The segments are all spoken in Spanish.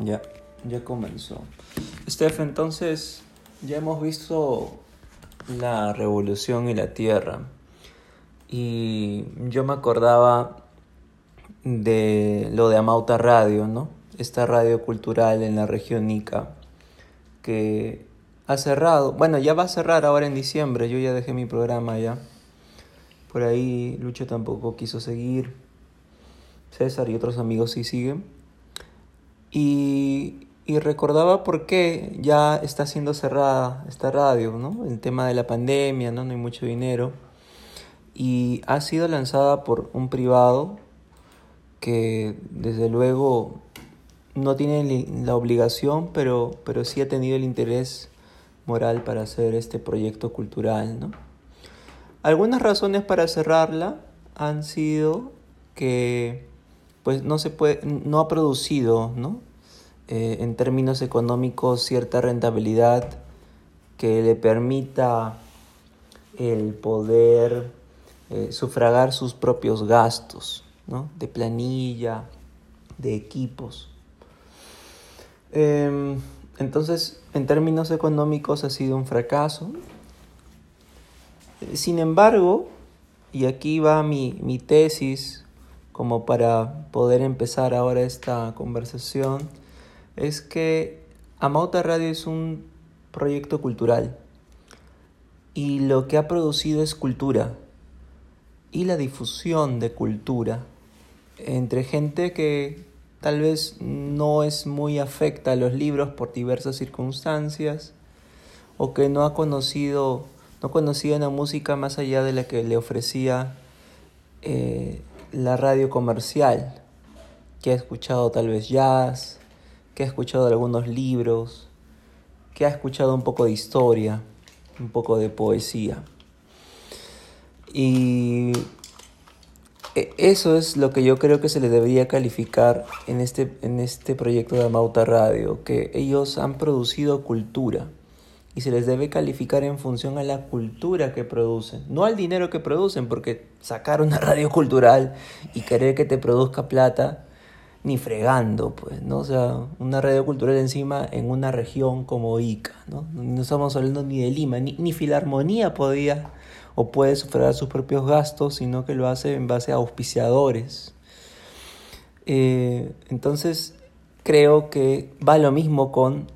Ya, ya comenzó. Steph, entonces ya hemos visto la revolución y la tierra. Y yo me acordaba de lo de Amauta Radio, ¿no? Esta radio cultural en la región Ica, que ha cerrado, bueno, ya va a cerrar ahora en diciembre, yo ya dejé mi programa ya. Por ahí Lucho tampoco quiso seguir, César y otros amigos sí siguen. Y, y recordaba por qué ya está siendo cerrada esta radio, ¿no? El tema de la pandemia, ¿no? No hay mucho dinero. Y ha sido lanzada por un privado que desde luego no tiene la obligación, pero, pero sí ha tenido el interés moral para hacer este proyecto cultural, ¿no? Algunas razones para cerrarla han sido que pues no se puede, no ha producido, ¿no? Eh, en términos económicos cierta rentabilidad que le permita el poder eh, sufragar sus propios gastos ¿no? de planilla, de equipos. Em, entonces, en términos económicos ha sido un fracaso. Sin embargo, y aquí va mi, mi tesis como para poder empezar ahora esta conversación, es que Amauta Radio es un proyecto cultural y lo que ha producido es cultura y la difusión de cultura entre gente que tal vez no es muy afecta a los libros por diversas circunstancias o que no ha conocido no conocía una música más allá de la que le ofrecía eh, la radio comercial que ha escuchado tal vez jazz que ha escuchado algunos libros, que ha escuchado un poco de historia, un poco de poesía. Y e, eso es lo que yo creo que se le debería calificar en este, en este proyecto de Amauta Radio, que ellos han producido cultura y se les debe calificar en función a la cultura que producen, no al dinero que producen, porque sacar una radio cultural y querer que te produzca plata ni fregando, pues, ¿no? O sea, una radio cultural encima en una región como Ica, ¿no? No estamos hablando ni de Lima, ni, ni Filarmonía podía o puede sufragar sus propios gastos, sino que lo hace en base a auspiciadores. Eh, entonces, creo que va lo mismo con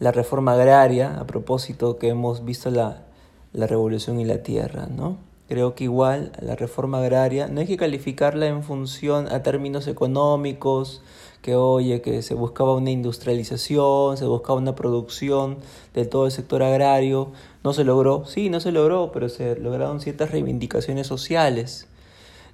la reforma agraria, a propósito que hemos visto la, la revolución y la tierra, ¿no? Creo que igual la reforma agraria no hay que calificarla en función a términos económicos, que oye, que se buscaba una industrialización, se buscaba una producción de todo el sector agrario, no se logró, sí, no se logró, pero se lograron ciertas reivindicaciones sociales,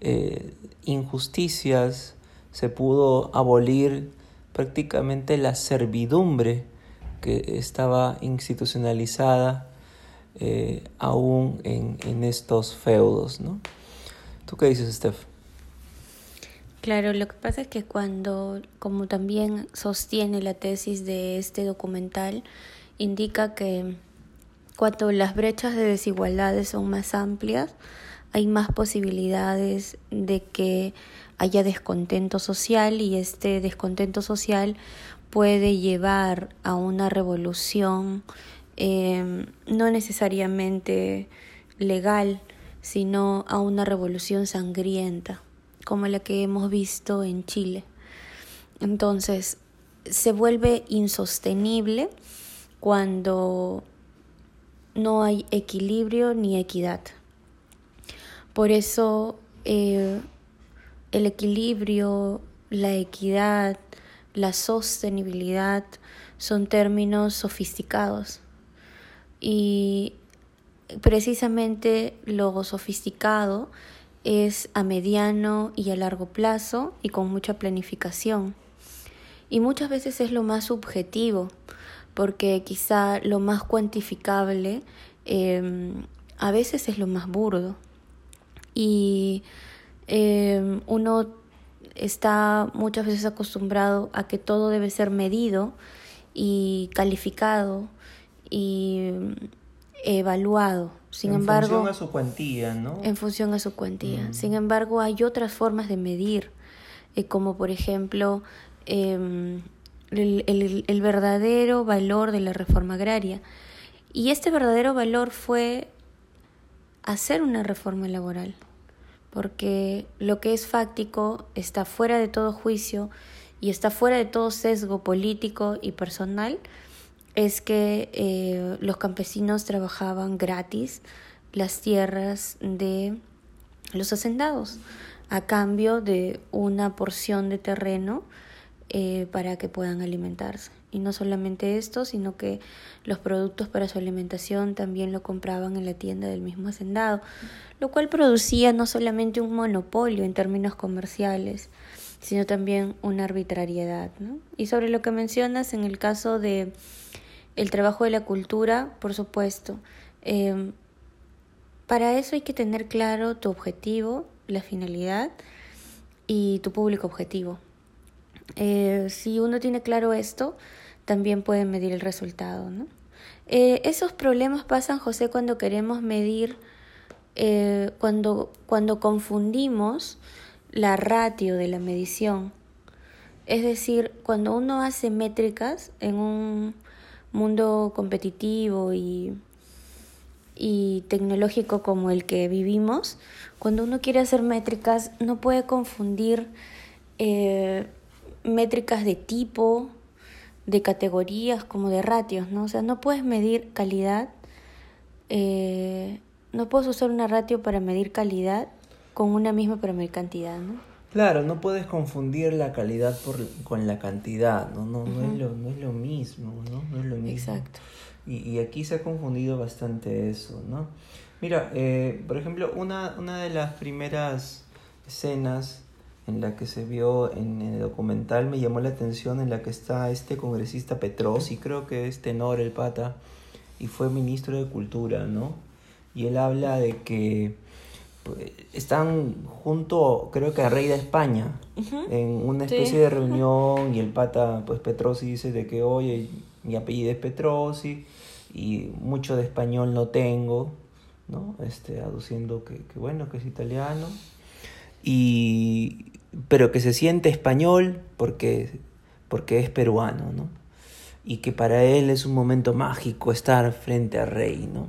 eh, injusticias, se pudo abolir prácticamente la servidumbre que estaba institucionalizada eh, aún en, estos feudos, ¿no? ¿Tú qué dices, Steph? Claro, lo que pasa es que cuando, como también sostiene la tesis de este documental, indica que cuando las brechas de desigualdades son más amplias, hay más posibilidades de que haya descontento social y este descontento social puede llevar a una revolución Em, no necesariamente legal, sino a una revolución sangrienta, como la que hemos visto en Chile. Entonces, se vuelve insostenible cuando no hay equilibrio ni equidad. Por eso eh, el equilibrio, la equidad, la sostenibilidad son términos sofisticados y precisamente lo sofisticado es a mediano y a largo plazo y con mucha planificación. Y muchas veces es lo más subjetivo, porque quizá lo más cuantificable em, a veces es lo más burdo. Y em, uno está muchas veces acostumbrado a que todo debe ser medido y calificado y evaluado. Sin embargo, en función a su cuantía, ¿no? En función a su cuantía. Mm. Sin embargo, hay otras formas de medir, eh, como por ejemplo em, el, verdadero valor de la reforma agraria. Y este verdadero valor fue hacer una reforma laboral, porque lo que es fáctico está fuera de todo juicio y está fuera de todo sesgo político y personal, es que eh, los campesinos trabajaban gratis las tierras de los hacendados a cambio de una porción de terreno eh, para que puedan alimentarse. Y no solamente esto, sino que los productos para su alimentación también lo compraban en la tienda del mismo hacendado, lo cual producía no solamente un monopolio en términos comerciales, sino también una arbitrariedad. ¿no? Y sobre lo que mencionas en el caso de el trabajo de la cultura, por supuesto, em, para eso hay que tener claro tu objetivo, la finalidad y tu público objetivo. Eh, si uno tiene claro esto, también puede medir el resultado. Eh, esos problemas pasan, José, cuando queremos medir, eh, cuando, cuando confundimos la ratio de la medición. Es decir, cuando uno hace métricas en un mundo competitivo y, y tecnológico como el que vivimos, cuando uno quiere hacer métricas no puede confundir métricas de tipo, de categorías, como de ratios, ¿no? O sea, no puedes medir calidad, eh, no puedes usar una ratio para medir calidad con una misma para medir cantidad, ¿no? Claro, no puedes confundir la calidad por, con la cantidad, ¿no? No, no, es lo, no es lo mismo, ¿no? No es lo mismo. Exacto. Y, y aquí se ha confundido bastante eso, ¿no? Mira, eh, por ejemplo, una, una de las primeras escenas en la que se vio en, el documental me llamó la atención en la que está este congresista Petrosi, creo que es tenor el pata, y fue ministro de Cultura, ¿no? Y él habla de que pues, están junto, creo que a Rey de España, en una especie de reunión, y el pata, pues Petrosi dice de que, oye, mi apellido es Petrosi, y mucho de español no tengo, ¿no? Este, aduciendo que, que bueno, que es italiano y, pero que se siente español porque, porque es peruano, ¿no? Y que para él es un momento mágico estar frente al rey, ¿no?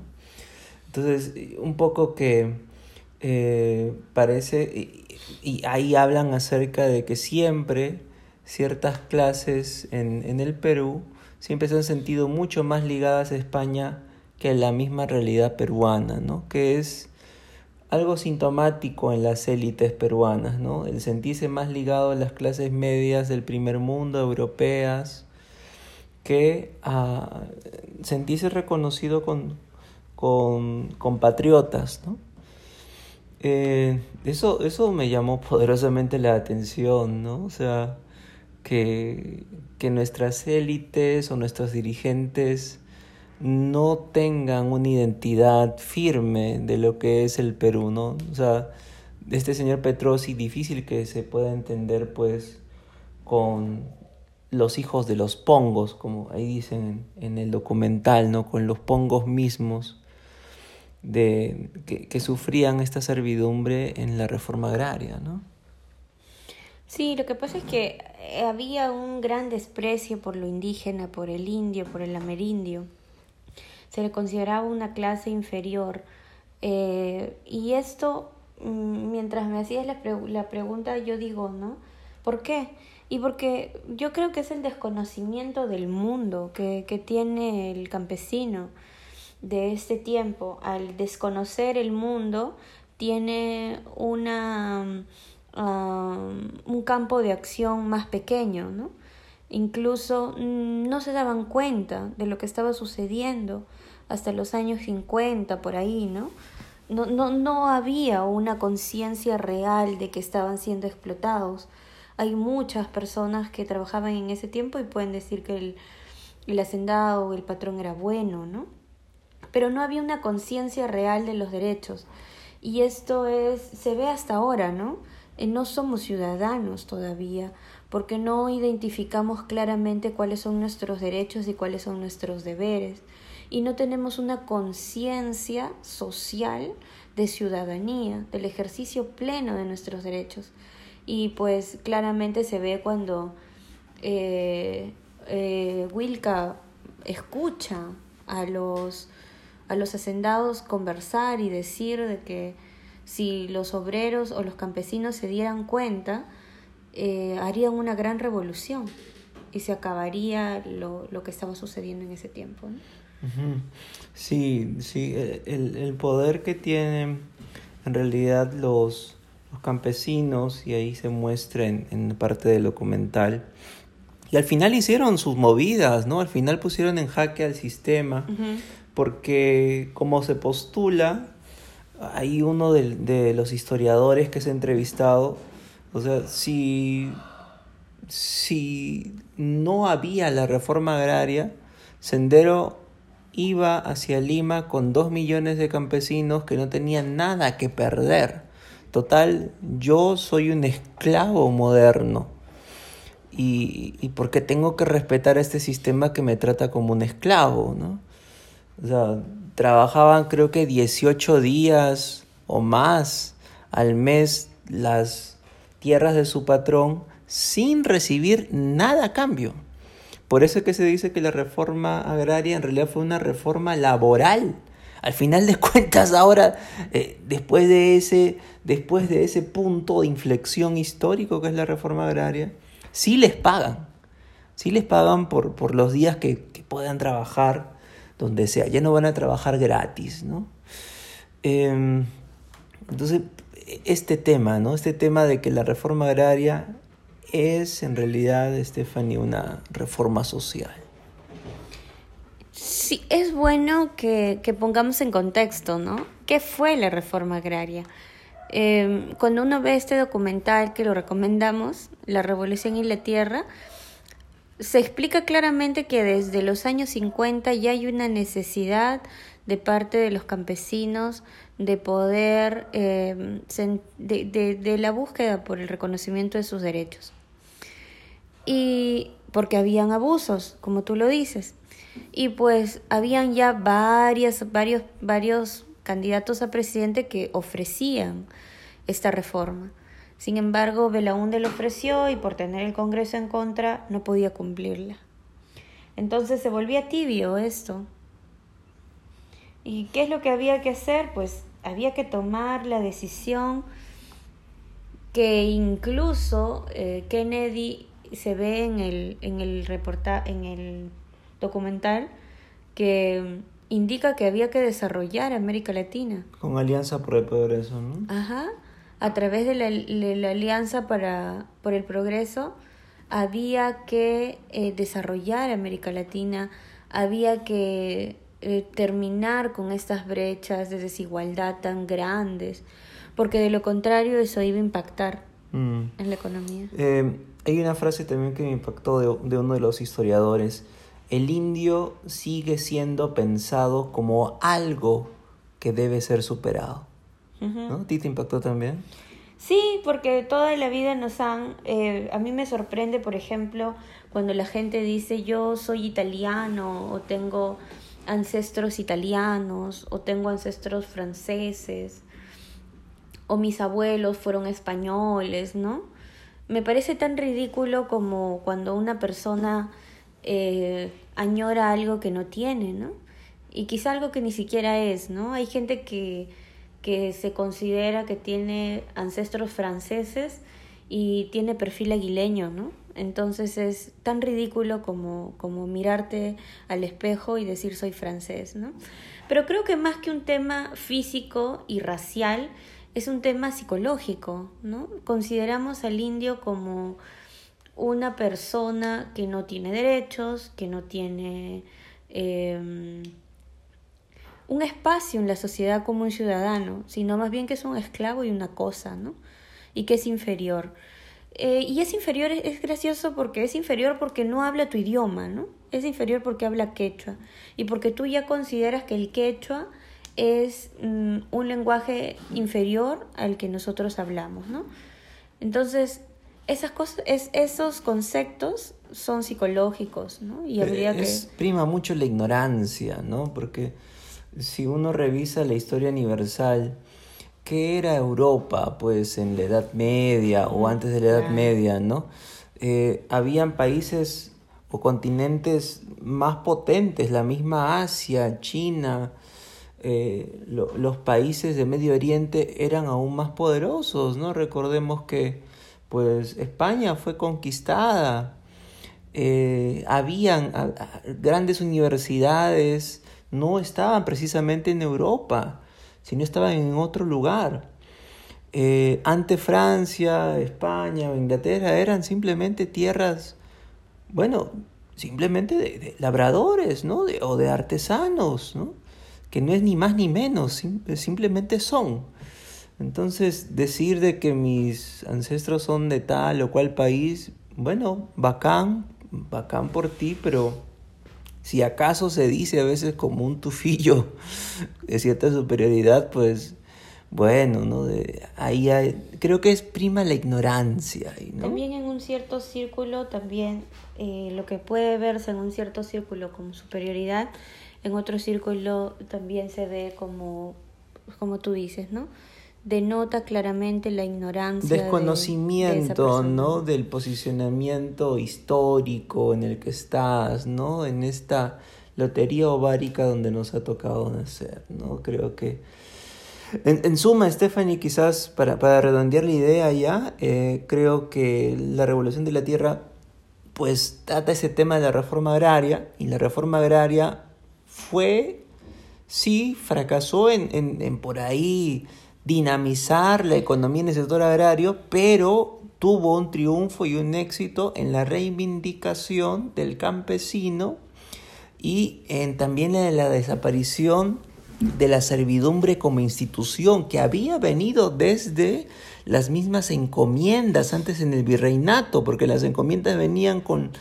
Entonces, un poco que eh, parece, y, ahí hablan acerca de que siempre ciertas clases en, en el Perú siempre se han sentido mucho más ligadas a España que a la misma realidad peruana, ¿no? Que es algo sintomático en las élites peruanas, ¿no? El sentirse más ligado a las clases medias del primer mundo, europeas, que a sentirse reconocido con, con compatriotas, ¿no? Eh, eso, eso me llamó poderosamente la atención, ¿no? O sea, que, que nuestras élites o nuestros dirigentes no tengan una identidad firme de lo que es el Perú, ¿no? O sea, este señor Petrosi difícil que se pueda entender pues con los hijos de los pongos, como ahí dicen en, el documental, ¿no? Con los pongos mismos de, que, que sufrían esta servidumbre en la reforma agraria, ¿no? Sí, lo que pasa es que había un gran desprecio por lo indígena, por el indio, por el amerindio se le consideraba una clase inferior. Eh, y esto, mm, mientras me hacías la, pregunta, yo digo, ¿no? ¿Por qué? Y porque yo creo que es el desconocimiento del mundo que, que tiene el campesino de este tiempo. Al desconocer el mundo, tiene una, um, un campo de acción más pequeño, ¿no? Incluso mm, no se daban cuenta de lo que estaba sucediendo hasta los años 50, por ahí, ¿no? No, no, no había una conciencia real de que estaban siendo explotados. Hay muchas personas que trabajaban en ese tiempo y pueden decir que el, el hacendado o el patrón era bueno, ¿no? Pero no había una conciencia real de los derechos. Y esto es, se ve hasta ahora, ¿no? Eh, no somos ciudadanos todavía, porque no identificamos claramente cuáles son nuestros derechos y cuáles son nuestros deberes y no tenemos una conciencia social de ciudadanía, del ejercicio pleno de nuestros derechos. Y pues claramente se ve cuando eh, eh, Wilka escucha a los, a los hacendados conversar y decir de que si los obreros o los campesinos se dieran cuenta, eh, harían una gran revolución y se acabaría lo, lo que estaba sucediendo en ese tiempo. Sí, sí, el, el, poder que tienen en realidad los, los campesinos, y ahí se muestra en, en parte del documental, y al final hicieron sus movidas, ¿no? Al final pusieron en jaque al sistema, porque como se postula, hay uno de, de, los historiadores que se ha entrevistado, o sea, si, si no había la reforma agraria, Sendero iba hacia Lima con dos millones de campesinos que no tenían nada que perder. Total, yo soy un esclavo moderno y, y porque tengo que respetar este sistema que me trata como un esclavo, ¿no? O sea, trabajaban creo que 18 días o más al mes las tierras de su patrón sin recibir nada a cambio. Por eso es que se dice que la reforma agraria en realidad fue una reforma laboral. Al final de cuentas, ahora, eh, después, de ese, después de ese punto de inflexión histórico que es la reforma agraria, sí les pagan. Sí les pagan por, por los días que, puedan trabajar donde sea. Ya no van a trabajar gratis, ¿no? Em, entonces, este tema, ¿no? Este tema de que la reforma agraria es en realidad, Stephanie, una reforma social. Sí, es bueno que, que pongamos en contexto, ¿no? ¿Qué fue la reforma agraria? Eh, cuando uno ve este documental que lo recomendamos, La Revolución y la Tierra, se explica claramente que desde los años 50 ya hay una necesidad de parte de los campesinos de poder, eh, de, de, de, la búsqueda por el reconocimiento de sus derechos. Y porque habían abusos, como tú lo dices. Y pues habían ya varios, varios candidatos a presidente que ofrecían esta reforma. Sin embargo, Belaúnde lo ofreció y por tener el Congreso en contra no podía cumplirla. Entonces se volvía tibio esto. ¿Y qué es lo que había que hacer? Pues había que tomar la decisión que incluso eh, Kennedy se ve en el, en el reporta, en el documental que indica que había que desarrollar América Latina. Con Alianza por el Progreso, ¿no? Ajá. A través de la, de la Alianza para, por el Progreso había que eh, desarrollar América Latina, había que eh, terminar con estas brechas de desigualdad tan grandes, porque de lo contrario eso iba a impactar mm. en la economía. Eh, hay una frase también que me impactó de, de uno de los historiadores el indio sigue siendo pensado como algo que debe ser superado. ¿No? ¿A ti te impactó también? Sí, porque toda la vida nos han... Eh, a mí me sorprende, por ejemplo, cuando la gente dice yo soy italiano o tengo ancestros italianos o tengo ancestros franceses o mis abuelos fueron españoles, ¿no? Me parece tan ridículo como cuando una persona eh, añora algo que no tiene, ¿no? Y quizá algo que ni siquiera es, ¿no? Hay gente que, que se considera que tiene ancestros franceses y tiene perfil aguileño, ¿no? Entonces es tan ridículo como, como mirarte al espejo y decir soy francés, ¿no? Pero creo que más que un tema físico y racial, es un tema psicológico, ¿no? Consideramos al indio como una persona que no tiene derechos, que no tiene eh, un espacio en la sociedad como un ciudadano, sino más bien que es un esclavo y una cosa, ¿no? Y que es inferior. Eh, y es inferior, es gracioso porque es inferior porque no habla tu idioma, ¿no? Es inferior porque habla quechua y porque tú ya consideras que el quechua es mm, un lenguaje inferior al que nosotros hablamos, ¿no? Entonces, esas cosas, es, esos conceptos son psicológicos, ¿no? Y habría es, Prima mucho la ignorancia, ¿no? Porque si uno revisa la historia universal, ¿qué era Europa, pues, en la Edad Media o antes de la Edad Media, ¿no? Eh, habían países o continentes más potentes, la misma Asia, China, eh, los países de Medio Oriente eran aún más poderosos, ¿no? Recordemos que pues España fue conquistada, eh, habían grandes universidades, no estaban precisamente en Europa, sino estaban en otro lugar. Eh, ante Francia, España Inglaterra eran simplemente tierras bueno, simplemente de, labradores, ¿no? o de artesanos, ¿no? Que no es ni más ni menos, simplemente son. Entonces, decir de que mis ancestros son de tal o cual país, bueno, bacán, bacán por ti, pero si acaso se dice a veces como un tufillo de cierta superioridad, pues bueno, ¿no? De, ahí creo que es prima la ignorancia. ¿no? También en un cierto círculo, también eh, lo que puede verse en un cierto círculo como superioridad, en otro círculo también se ve como, como tú dices, ¿no? Denota claramente la ignorancia. Desconocimiento, ¿no? Del posicionamiento histórico en el que estás, ¿no? En esta lotería ovárica donde nos ha tocado nacer, ¿no? Creo que en, suma, Stephanie, quizás para, para, redondear la idea ya, eh, creo que la revolución de la tierra pues trata ese tema de la reforma agraria y la reforma agraria fue, sí, fracasó en, en, en por ahí dinamizar la economía en el sector agrario, pero tuvo un triunfo y un éxito en la reivindicación del campesino y en también en la desaparición de la servidumbre como institución que había venido desde las mismas encomiendas antes en el virreinato, porque las encomiendas venían con,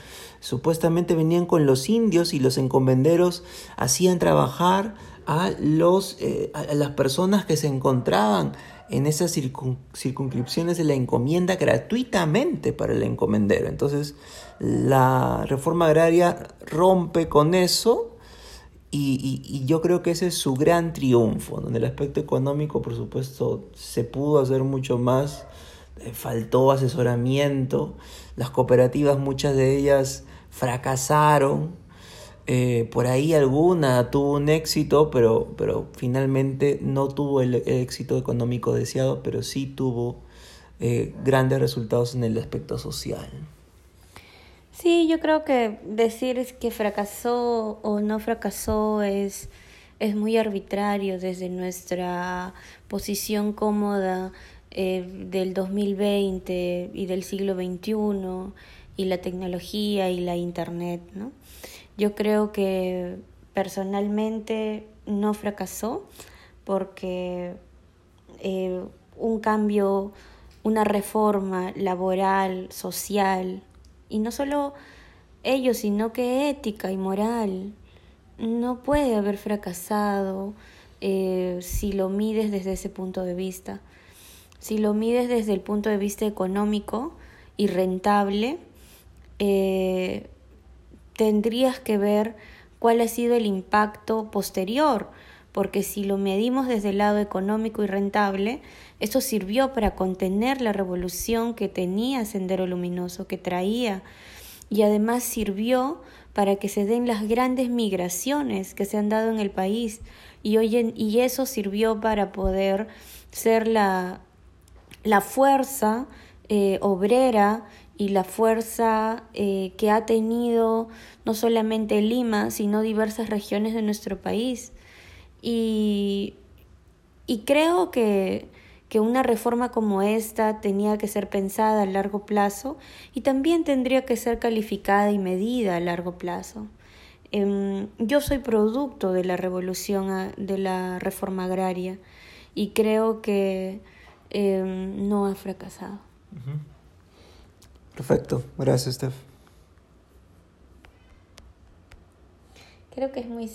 supuestamente venían con los indios y los encomenderos hacían trabajar a, los, eh, a las personas que se encontraban en esas circunscripciones de la encomienda gratuitamente para el encomendero. Entonces, la reforma agraria rompe con eso y, yo creo que ese es su gran triunfo, donde el aspecto económico, por supuesto, se pudo hacer mucho más, eh, faltó asesoramiento, las cooperativas, muchas de ellas fracasaron, eh, por ahí alguna tuvo un éxito, pero, pero finalmente no tuvo el, éxito económico deseado, pero sí tuvo eh, grandes resultados en el aspecto social. Sí, yo creo que decir que fracasó o no fracasó es, es muy arbitrario desde nuestra posición cómoda eh, del 2020 y del siglo XXI y la tecnología y la Internet. ¿no? Yo creo que personalmente no fracasó porque eh, un cambio, una reforma laboral, social, y no solo ellos, sino que ética y moral. No puede haber fracasado eh, si lo mides desde ese punto de vista. Si lo mides desde el punto de vista económico y rentable, eh, tendrías que ver cuál ha sido el impacto posterior, porque si lo medimos desde el lado económico y rentable, eso sirvió para contener la revolución que tenía Sendero Luminoso, que traía, y además sirvió para que se den las grandes migraciones que se han dado en el país, y, y eso sirvió para poder ser la, la fuerza eh, obrera y la fuerza eh, que ha tenido no solamente Lima, sino diversas regiones de nuestro país. Y, y creo que que una reforma como esta tenía que ser pensada a largo plazo y también tendría que ser calificada y medida a largo plazo. Em, yo soy producto de la revolución, de la reforma agraria y creo que em, no ha fracasado. Perfecto, gracias Steph. Creo que es muy